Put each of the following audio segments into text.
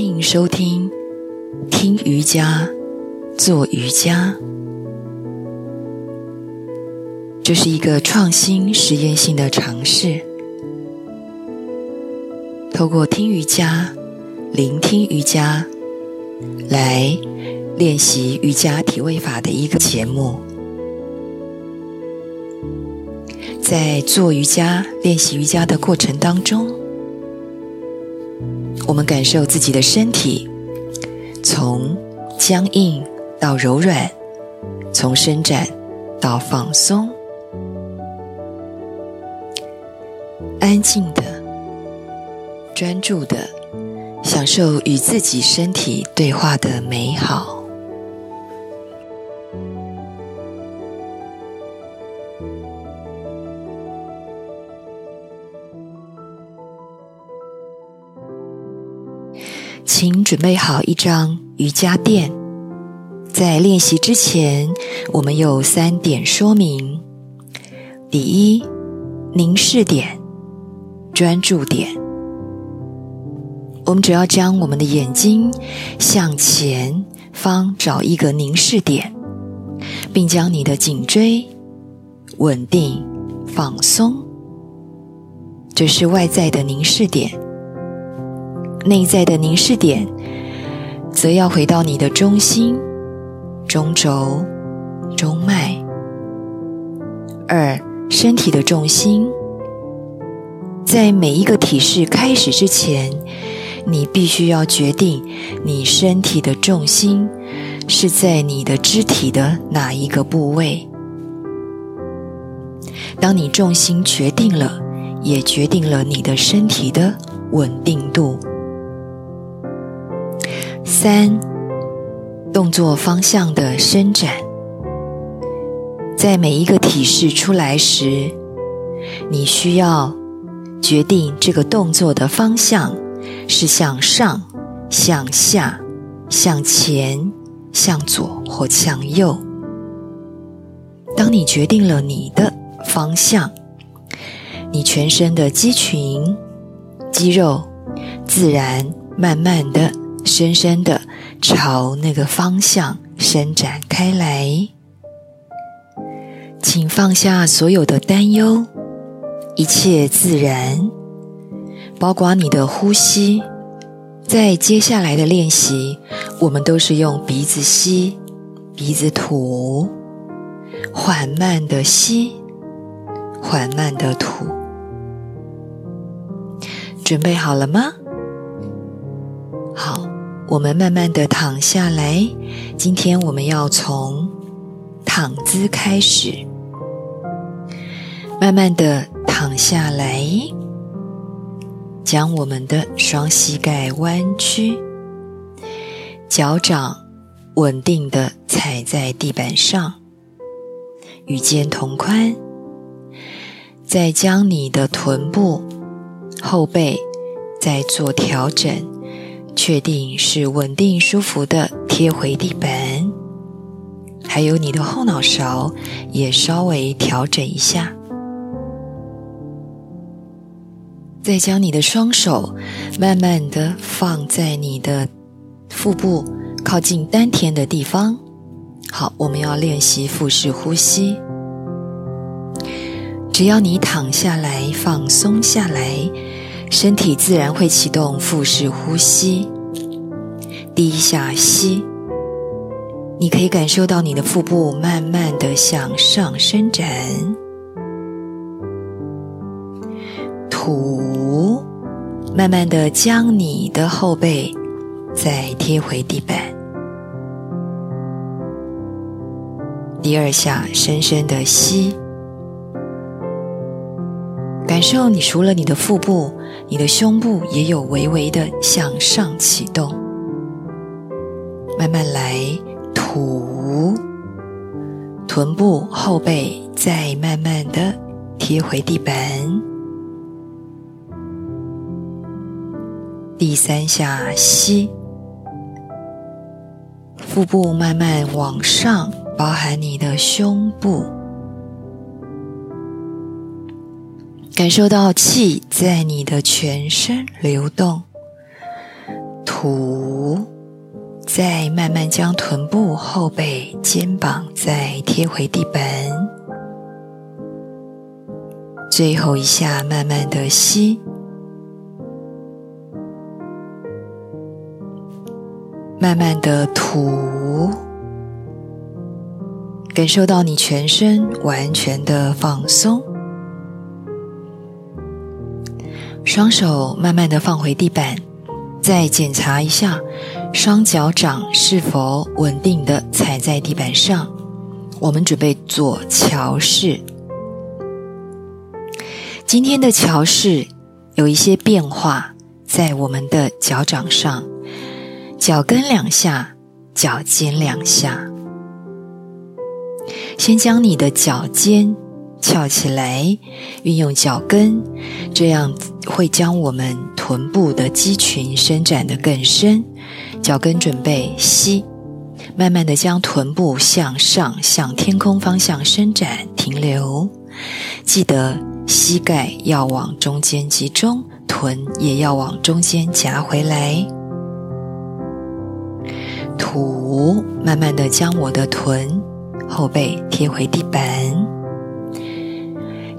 欢迎收听听瑜伽、做瑜伽。这是一个创新实验性的尝试，透过听瑜伽、聆听瑜伽来练习瑜伽体位法的一个节目。在做瑜伽、练习瑜伽的过程当中。我们感受自己的身体从僵硬到柔软，从伸展到放松，安静的、专注的享受与自己身体对话的美好。请准备好一张瑜伽垫。在练习之前，我们有三点说明：第一，凝视点、专注点。我们只要将我们的眼睛向前方找一个凝视点，并将你的颈椎稳定放松，这是外在的凝视点。内在的凝视点，则要回到你的中心、中轴、中脉。二、身体的重心，在每一个体式开始之前，你必须要决定你身体的重心是在你的肢体的哪一个部位。当你重心决定了，也决定了你的身体的稳定度。三，动作方向的伸展，在每一个体式出来时，你需要决定这个动作的方向是向上、向下、向前、向左或向右。当你决定了你的方向，你全身的肌群、肌肉自然慢慢的。深深的朝那个方向伸展开来，请放下所有的担忧，一切自然，包括你的呼吸。在接下来的练习，我们都是用鼻子吸，鼻子吐，缓慢的吸，缓慢的吐。准备好了吗？好。我们慢慢的躺下来。今天我们要从躺姿开始，慢慢的躺下来，将我们的双膝盖弯曲，脚掌稳定的踩在地板上，与肩同宽。再将你的臀部、后背再做调整。确定是稳定舒服的贴回地板，还有你的后脑勺也稍微调整一下。再将你的双手慢慢的放在你的腹部靠近丹田的地方。好，我们要练习腹式呼吸。只要你躺下来，放松下来。身体自然会启动腹式呼吸，第一下吸，你可以感受到你的腹部慢慢的向上伸展，吐，慢慢的将你的后背再贴回地板，第二下深深的吸。感受你除了你的腹部，你的胸部也有微微的向上启动。慢慢来，吐，臀部后背再慢慢的贴回地板。第三下吸，腹部慢慢往上，包含你的胸部。感受到气在你的全身流动，吐，再慢慢将臀部、后背、肩膀再贴回地板。最后一下，慢慢的吸，慢慢的吐，感受到你全身完全的放松。双手慢慢的放回地板，再检查一下双脚掌是否稳定的踩在地板上。我们准备做桥式。今天的桥式有一些变化，在我们的脚掌上，脚跟两下，脚尖两下。先将你的脚尖翘起来，运用脚跟，这样会将我们臀部的肌群伸展的更深。脚跟准备吸，慢慢的将臀部向上，向天空方向伸展，停留。记得。膝盖要往中间集中，臀也要往中间夹回来。吐，慢慢的将我的臀、后背贴回地板。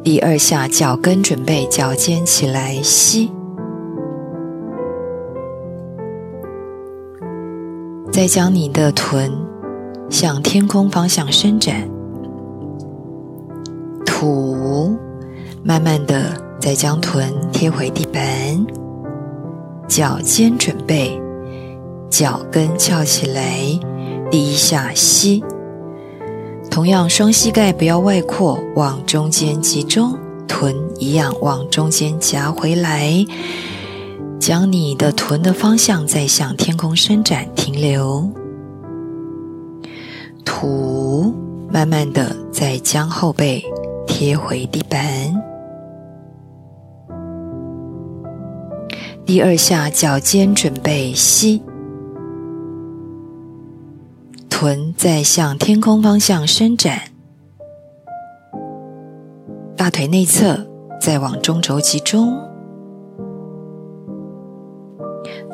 第二下脚跟准备脚尖起来吸，再将你的臀向天空方向伸展。吐。慢慢的，再将臀贴回地板，脚尖准备，脚跟翘起来，第一下吸。同样，双膝盖不要外扩，往中间集中，臀一样往中间夹回来，将你的臀的方向再向天空伸展，停留。吐，慢慢的再将后背贴回地板。第二下脚尖准备吸，臀再向天空方向伸展，大腿内侧再往中轴集中，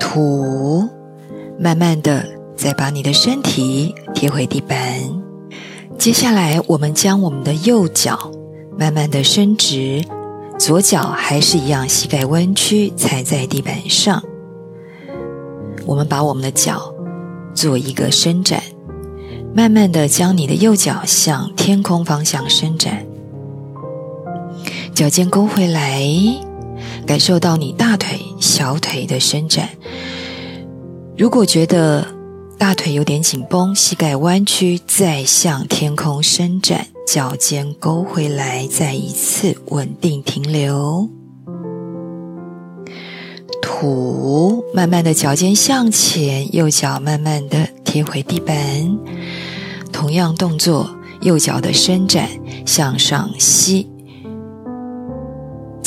吐，慢慢的再把你的身体贴回地板。接下来，我们将我们的右脚慢慢的伸直。左脚还是一样，膝盖弯曲，踩在地板上。我们把我们的脚做一个伸展，慢慢的将你的右脚向天空方向伸展，脚尖勾回来，感受到你大腿、小腿的伸展。如果觉得大腿有点紧绷，膝盖弯曲，再向天空伸展。脚尖勾回来，再一次稳定停留。吐，慢慢的脚尖向前，右脚慢慢的贴回地板。同样动作，右脚的伸展向上吸，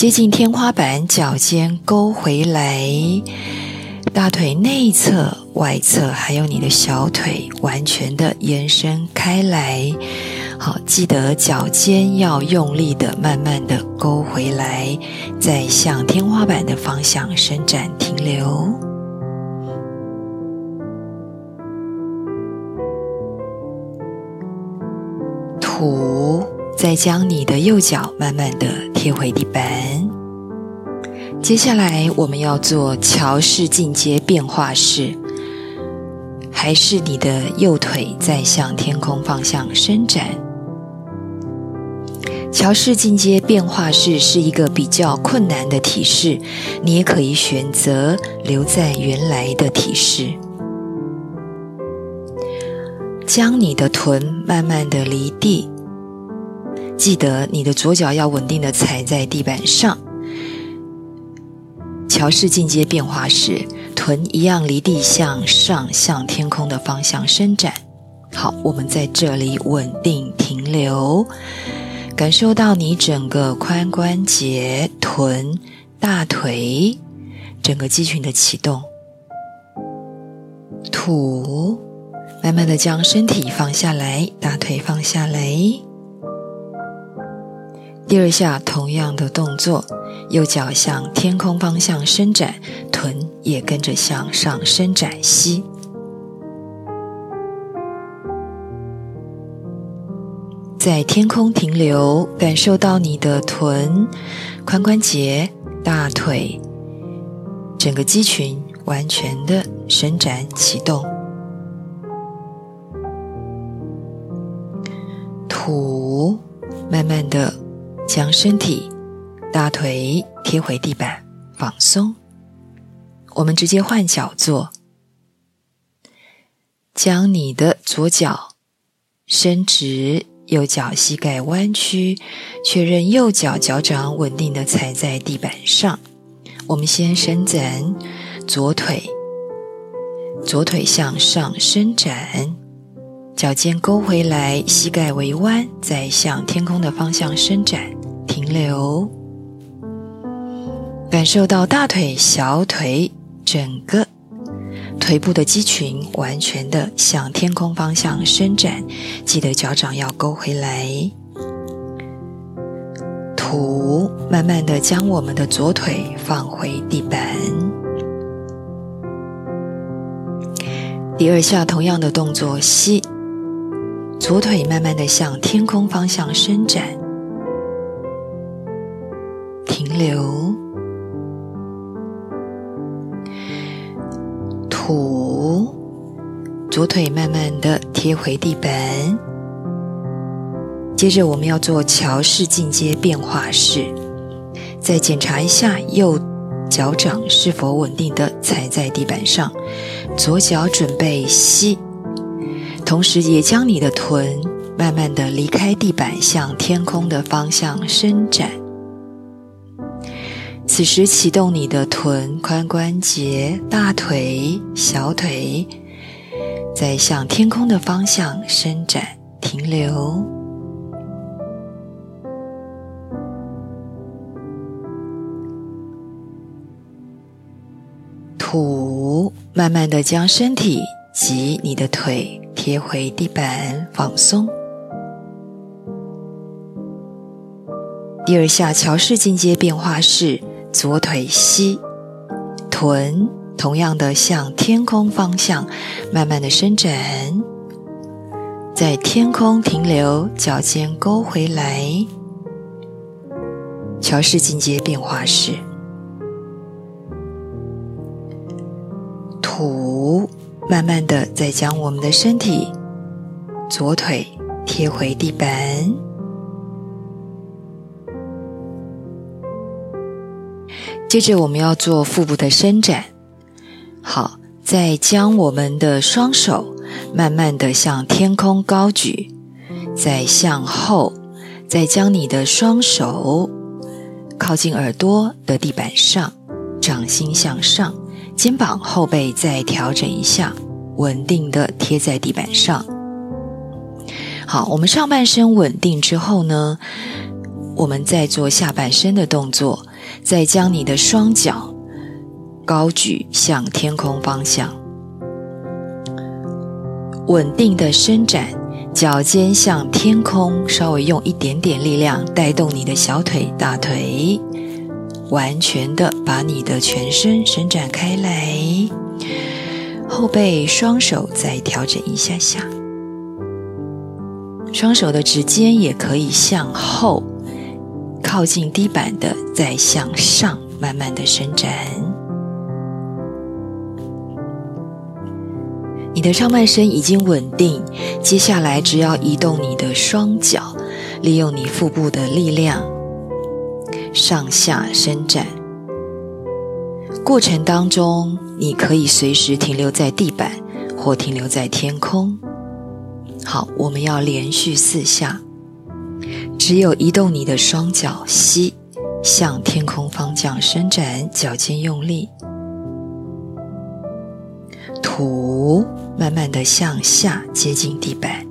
接近天花板，脚尖勾回来，大腿内侧、外侧还有你的小腿完全的延伸开来。好，记得脚尖要用力的、慢慢的勾回来，再向天花板的方向伸展停留。吐，再将你的右脚慢慢的贴回地板。接下来我们要做桥式进阶变化式，还是你的右腿在向天空方向伸展。桥式进阶变化式是一个比较困难的体式，你也可以选择留在原来的体式。将你的臀慢慢的离地，记得你的左脚要稳定的踩在地板上。桥式进阶变化式，臀一样离地向上，向天空的方向伸展。好，我们在这里稳定停留。感受到你整个髋关节、臀、大腿整个肌群的启动。吐，慢慢的将身体放下来，大腿放下来。第二下同样的动作，右脚向天空方向伸展，臀也跟着向上伸展，吸。在天空停留，感受到你的臀、髋关节、大腿，整个肌群完全的伸展启动。吐，慢慢的将身体、大腿贴回地板，放松。我们直接换脚坐，将你的左脚伸直。右脚膝盖弯曲，确认右脚脚掌稳定的踩在地板上。我们先伸展左腿，左腿向上伸展，脚尖勾回来，膝盖微弯，再向天空的方向伸展，停留，感受到大腿、小腿整个。腿部的肌群完全的向天空方向伸展，记得脚掌要勾回来。吐，慢慢的将我们的左腿放回地板。第二下同样的动作，吸，左腿慢慢的向天空方向伸展，停留。吐，左腿慢慢的贴回地板。接着我们要做桥式进阶变化式，再检查一下右脚掌是否稳定的踩在地板上。左脚准备吸，同时也将你的臀慢慢的离开地板，向天空的方向伸展。此时启动你的臀、髋关节、大腿、小腿，再向天空的方向伸展，停留。吐，慢慢的将身体及你的腿贴回地板，放松。第二下桥式进阶变化式。左腿膝，臀同样的向天空方向慢慢的伸展，在天空停留，脚尖勾回来，桥式进阶变化式，慢慢的再将我们的身体左腿贴回地板。接着我们要做腹部的伸展，好，再将我们的双手慢慢的向天空高举，再向后，再将你的双手靠近耳朵的地板上，掌心向上，肩膀后背再调整一下，稳定的贴在地板上。好，我们上半身稳定之后呢，我们再做下半身的动作。再将你的双脚高举向天空方向，稳定的伸展，脚尖向天空，稍微用一点点力量带动你的小腿、大腿，完全的把你的全身伸展开来。后背双手再调整一下下，双手的指尖也可以向后。靠近地板的，再向上慢慢的伸展。你的上半身已经稳定，接下来只要移动你的双脚，利用你腹部的力量上下伸展。过程当中，你可以随时停留在地板或停留在天空。好，我们要连续四下。只有移动你的双脚，吸，向天空方向伸展，脚尖用力；吐，慢慢的向下接近地板。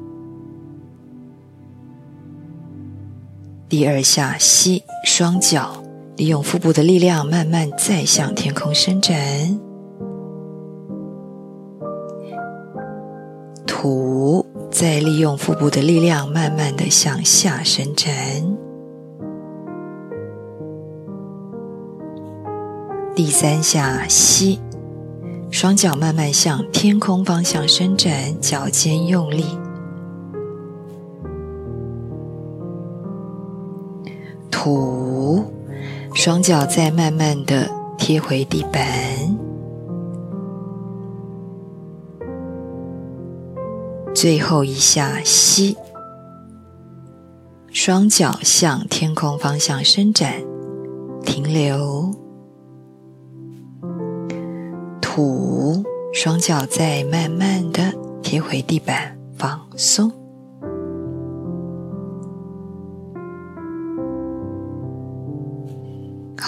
第二下吸，双脚利用腹部的力量，慢慢再向天空伸展。吐。再利用腹部的力量，慢慢的向下伸展。第三下吸，双脚慢慢向天空方向伸展，脚尖用力。吐，双脚再慢慢的贴回地板。最后一下吸，双脚向天空方向伸展，停留。吐，双脚再慢慢的贴回地板，放松。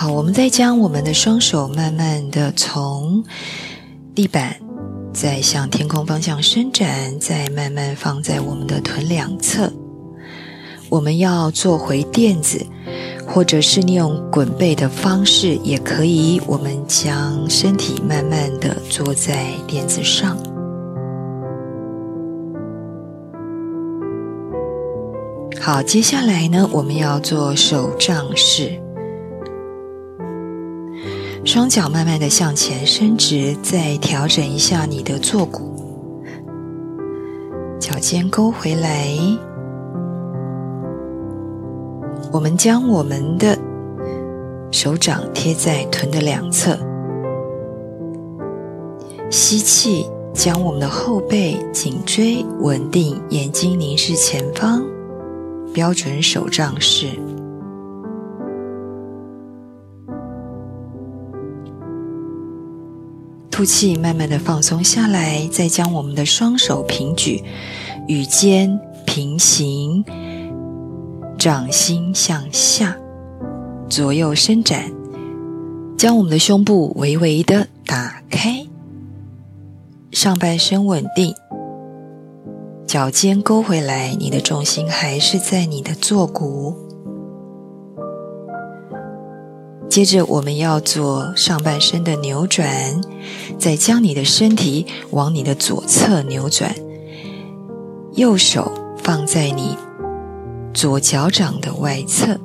好，我们再将我们的双手慢慢的从地板，再向天空方向伸展，再慢慢放在我们的臀两侧。我们要做回垫子，或者是利用滚背的方式也可以。我们将身体慢慢的坐在垫子上。好，接下来呢，我们要做手杖式。双脚慢慢的向前伸直，再调整一下你的坐骨，脚尖勾回来。我们将我们的手掌贴在臀的两侧，吸气，将我们的后背、颈椎稳定，眼睛凝视前方，标准手杖式。呼气，慢慢的放松下来，再将我们的双手平举，与肩平行，掌心向下，左右伸展，将我们的胸部微微的打开，上半身稳定，脚尖勾回来，你的重心还是在你的坐骨。接着我们要做上半身的扭转，再将你的身体往你的左侧扭转，右手放在你左脚掌的外侧，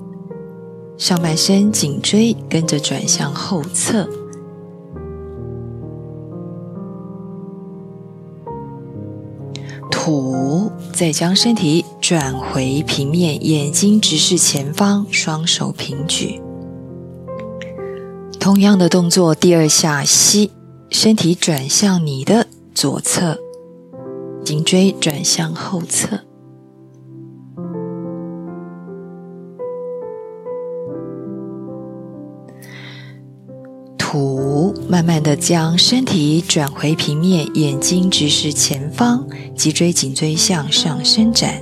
上半身颈椎跟着转向后侧，吐，再将身体转回平面，眼睛直视前方，双手平举。同样的动作，第二下吸，身体转向你的左侧，颈椎转向后侧，吐，慢慢的将身体转回平面，眼睛直视前方，脊椎颈椎向上伸展。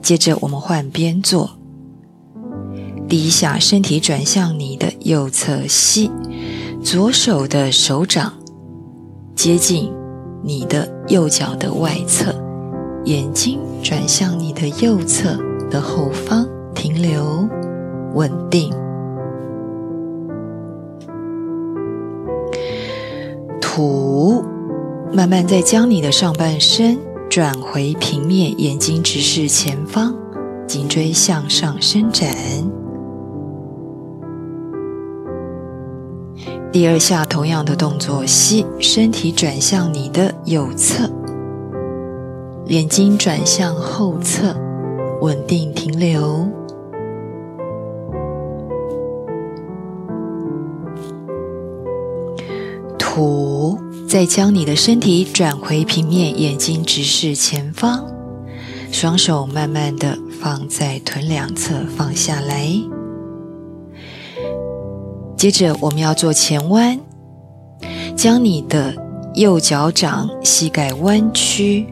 接着我们换边做。第一下，身体转向你的右侧，吸，左手的手掌接近你的右脚的外侧，眼睛转向你的右侧的后方，停留，稳定，吐，慢慢再将你的上半身转回平面，眼睛直视前方，颈椎向上伸展。第二下同样的动作，吸，身体转向你的右侧，眼睛转向后侧，稳定停留。吐，再将你的身体转回平面，眼睛直视前方，双手慢慢的放在臀两侧，放下来。接着我们要做前弯，将你的右脚掌膝盖弯曲，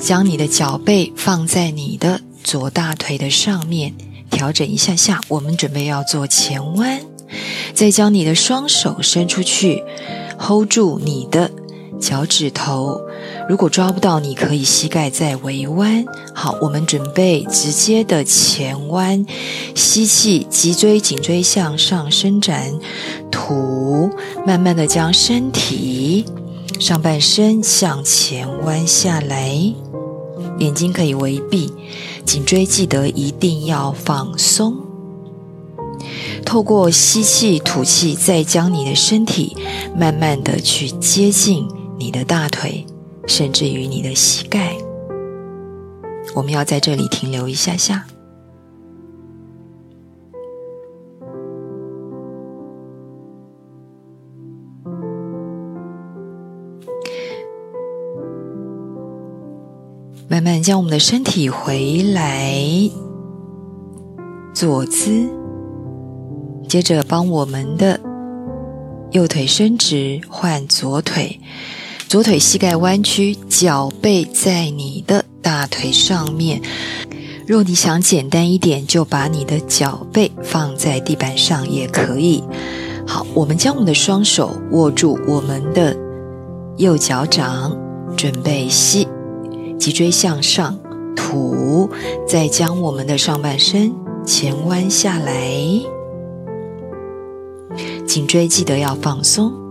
将你的脚背放在你的左大腿的上面，调整一下下。我们准备要做前弯，再将你的双手伸出去，hold 住你的脚趾头。如果抓不到，你可以膝盖再微弯。好，我们准备直接的前弯，吸气，脊椎、颈椎向上伸展，吐，慢慢的将身体上半身向前弯下来，眼睛可以微闭，颈椎记得一定要放松。透过吸气、吐气，再将你的身体慢慢的去接近你的大腿，甚至于你的膝盖。我们要在这里停留一下下。慢慢将我们的身体回来坐姿，接着帮我们的右腿伸直，换左腿，左腿膝盖弯曲，脚背在你的大腿上面。若你想简单一点，就把你的脚背放在地板上也可以。好，我们将我们的双手握住我们的右脚掌，准备吸。脊椎向上，吐，再将我们的上半身前弯下来，颈椎记得要放松。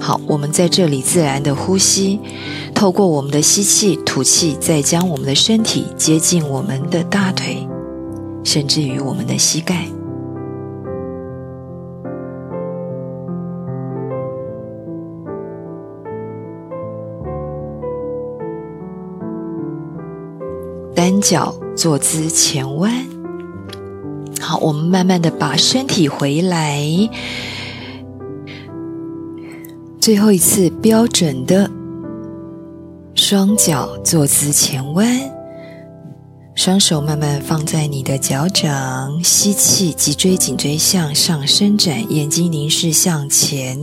好，我们在这里自然的呼吸，透过我们的吸气、吐气，再将我们的身体接近我们的大腿，甚至于我们的膝盖。单脚坐姿前弯，好，我们慢慢的把身体回来，最后一次标准的双脚坐姿前弯，双手慢慢放在你的脚掌，吸气，脊椎颈椎向上伸展，眼睛凝视向前，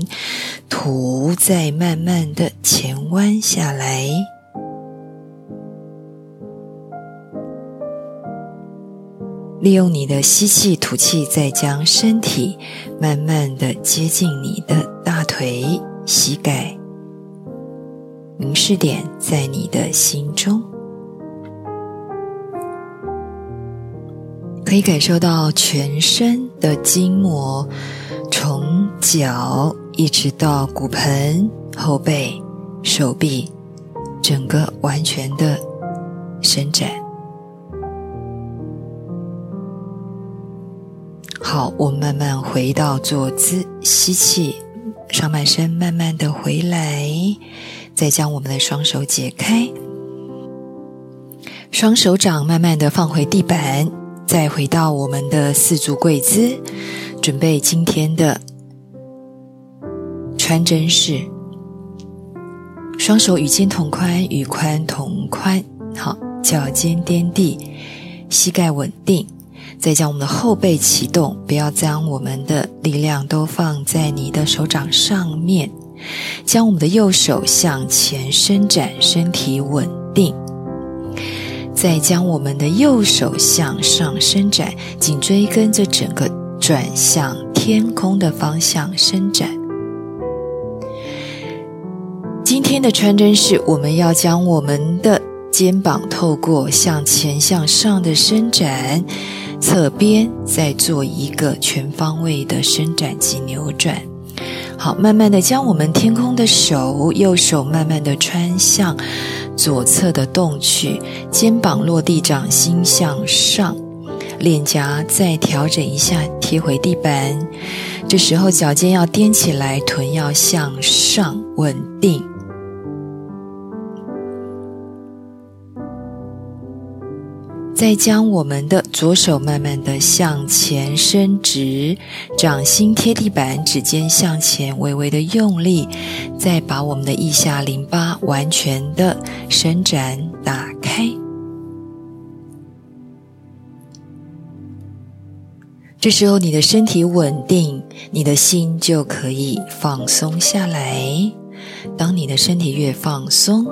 吐，再慢慢的前弯下来。利用你的吸气、吐气，再将身体慢慢的接近你的大腿、膝盖。凝视点在你的心中，可以感受到全身的筋膜，从脚一直到骨盆、后背、手臂，整个完全的伸展。好，我们慢慢回到坐姿，吸气，上半身慢慢的回来，再将我们的双手解开，双手掌慢慢的放回地板，再回到我们的四足跪姿，准备今天的穿针式，双手与肩同宽，与髋同宽，好，脚尖点地，膝盖稳定。再将我们的后背启动，不要将我们的力量都放在你的手掌上面。将我们的右手向前伸展，身体稳定。再将我们的右手向上伸展，颈椎跟着整个转向天空的方向伸展。今天的穿针式，我们要将我们的肩膀透过向前向上的伸展。侧边再做一个全方位的伸展及扭转，好，慢慢的将我们天空的手，右手慢慢的穿向左侧的洞去，肩膀落地，掌心向上，脸颊再调整一下，贴回地板。这时候脚尖要踮起来，臀要向上，稳定。再将我们的左手慢慢的向前伸直，掌心贴地板，指尖向前微微的用力，再把我们的腋下淋巴完全的伸展打开。这时候你的身体稳定，你的心就可以放松下来。当你的身体越放松，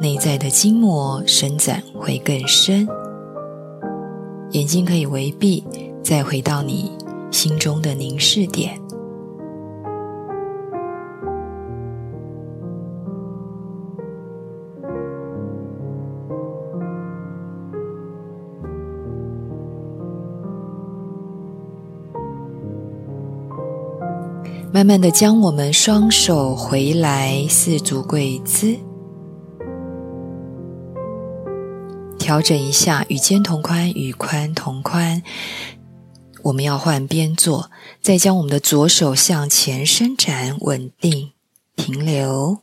内在的筋膜伸展会更深。眼睛可以微闭，再回到你心中的凝视点，慢慢的将我们双手回来四足跪姿。调整一下，与肩同宽，与髋同宽。我们要换边坐，再将我们的左手向前伸展，稳定停留。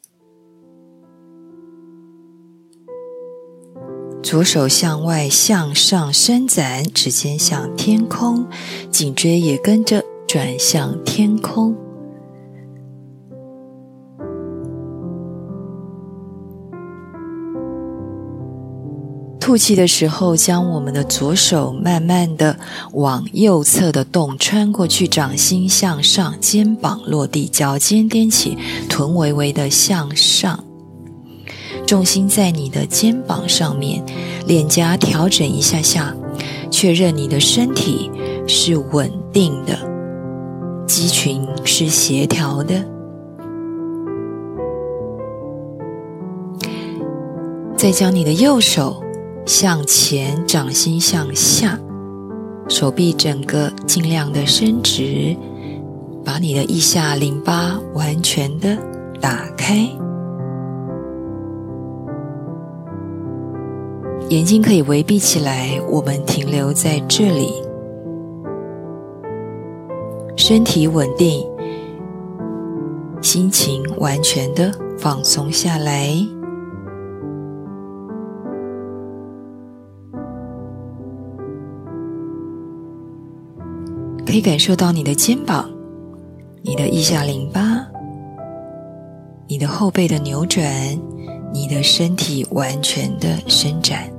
左手向外向上伸展，指尖向天空，颈椎也跟着转向天空。吐气的时候，将我们的左手慢慢的往右侧的洞穿过去，掌心向上，肩膀落地，脚尖踮起，臀微微的向上，重心在你的肩膀上面，脸颊调整一下下，确认你的身体是稳定的，肌群是协调的，再将你的右手。向前，掌心向下，手臂整个尽量的伸直，把你的腋下淋巴完全的打开，眼睛可以微闭起来。我们停留在这里，身体稳定，心情完全的放松下来。可以感受到你的肩膀、你的腋下淋巴、你的后背的扭转、你的身体完全的伸展。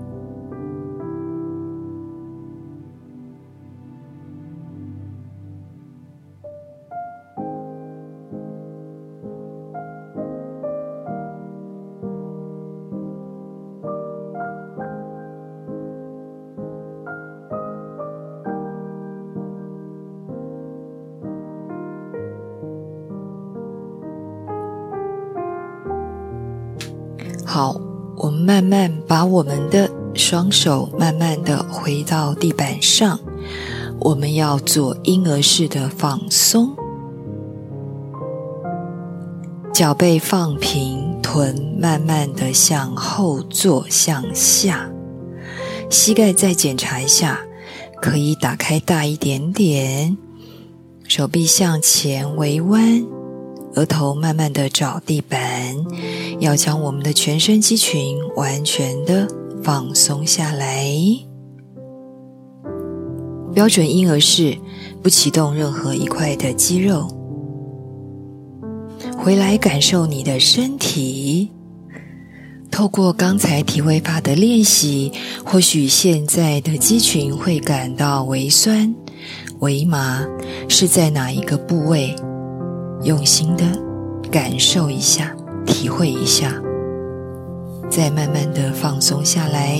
好，我们慢慢把我们的双手慢慢的回到地板上，我们要做婴儿式的放松，脚背放平，臀慢慢的向后坐向下，膝盖再检查一下，可以打开大一点点，手臂向前微弯。额头慢慢的找地板，要将我们的全身肌群完全的放松下来。标准婴儿式，不启动任何一块的肌肉。回来感受你的身体。透过刚才体位法的练习，或许现在的肌群会感到微酸、微麻，是在哪一个部位？用心的感受一下，体会一下，再慢慢的放松下来。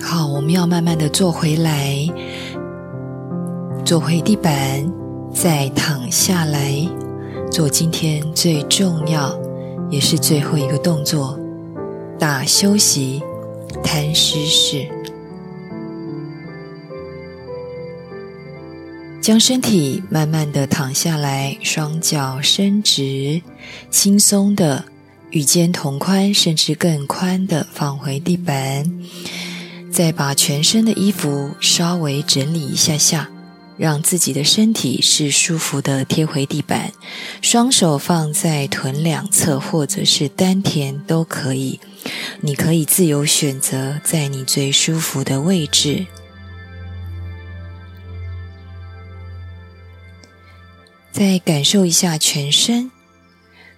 好，我们要慢慢的坐回来，坐回地板，再躺下来。做今天最重要也是最后一个动作，大休息，摊尸式，将身体慢慢的躺下来，双脚伸直，轻松的与肩同宽，甚至更宽的放回地板，再把全身的衣服稍微整理一下下。让自己的身体是舒服的贴回地板，双手放在臀两侧或者是丹田都可以，你可以自由选择在你最舒服的位置。再感受一下全身，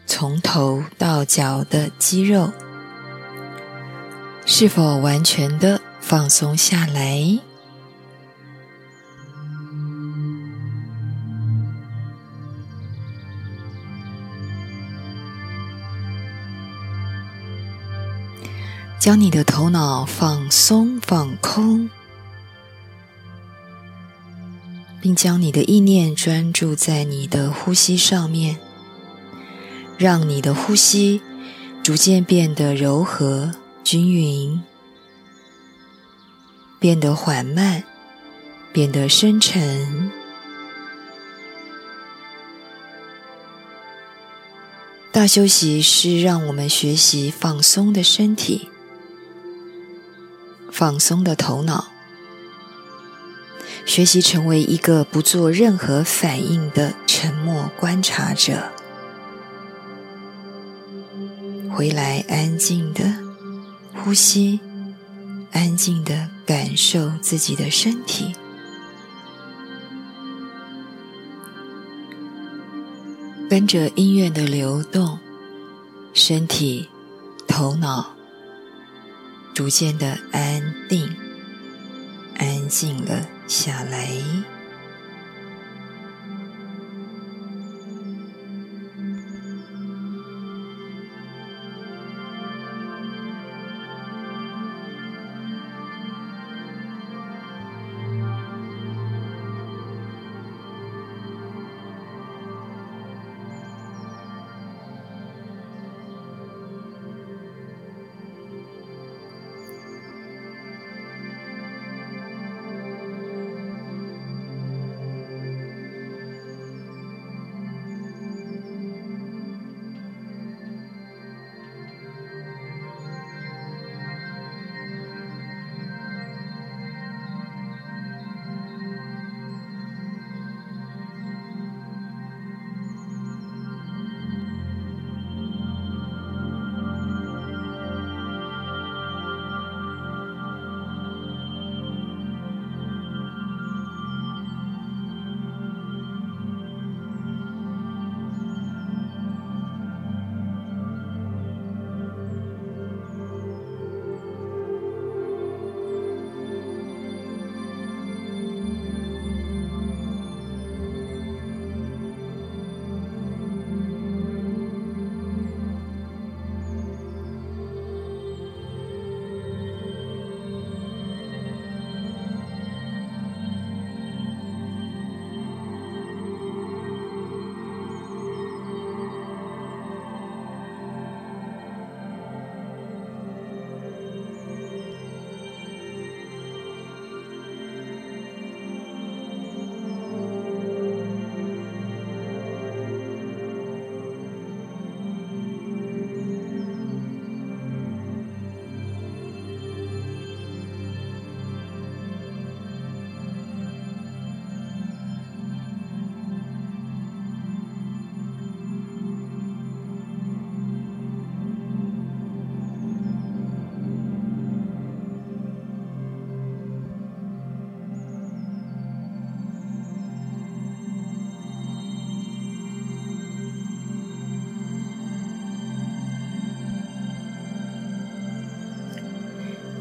从头到脚的肌肉是否完全的放松下来。将你的头脑放松放空。并将你的意念专注在你的呼吸上面让你的呼吸逐渐变得柔和均匀变得缓慢变得深沉。大休息是让我们学习放松的身体。放松的头脑，学习成为一个不做任何反应的沉默观察者，回来安静的呼吸，安静的感受自己的身体。跟着音乐的流动，身体、头脑逐渐的安定、安静了下来。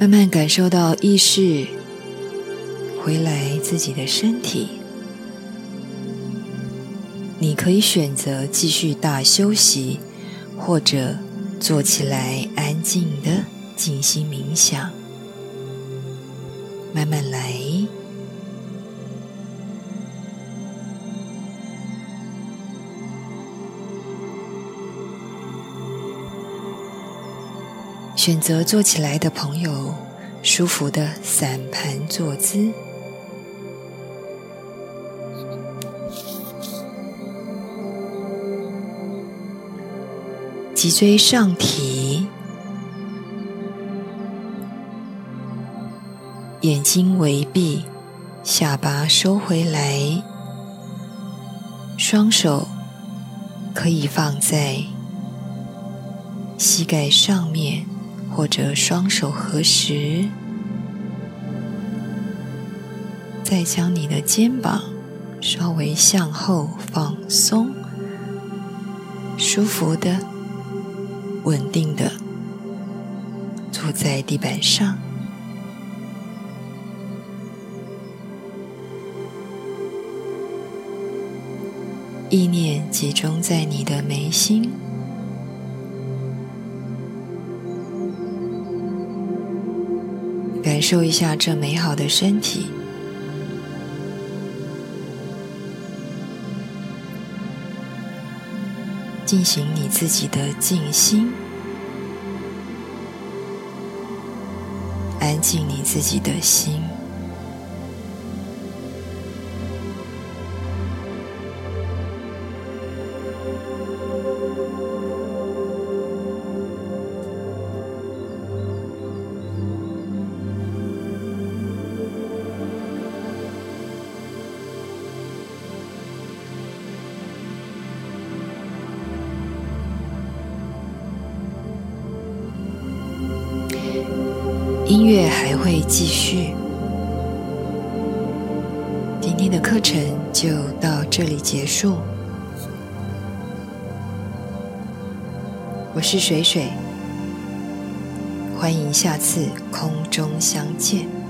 慢慢感受到意识回来自己的身体，你可以选择继续大休息，或者坐起来安静的静心冥想。慢慢来，选择坐起来的朋友，舒服的散盘坐姿，脊椎上提，眼睛微闭，下巴收回来，双手可以放在膝盖上面。或者双手合十，再将你的肩膀稍微向后放松，舒服的、稳定的坐在地板上，意念集中在你的眉心。感受一下这美好的身体，进行你自己的静心，安静你自己的心。是水水，欢迎下次空中相见。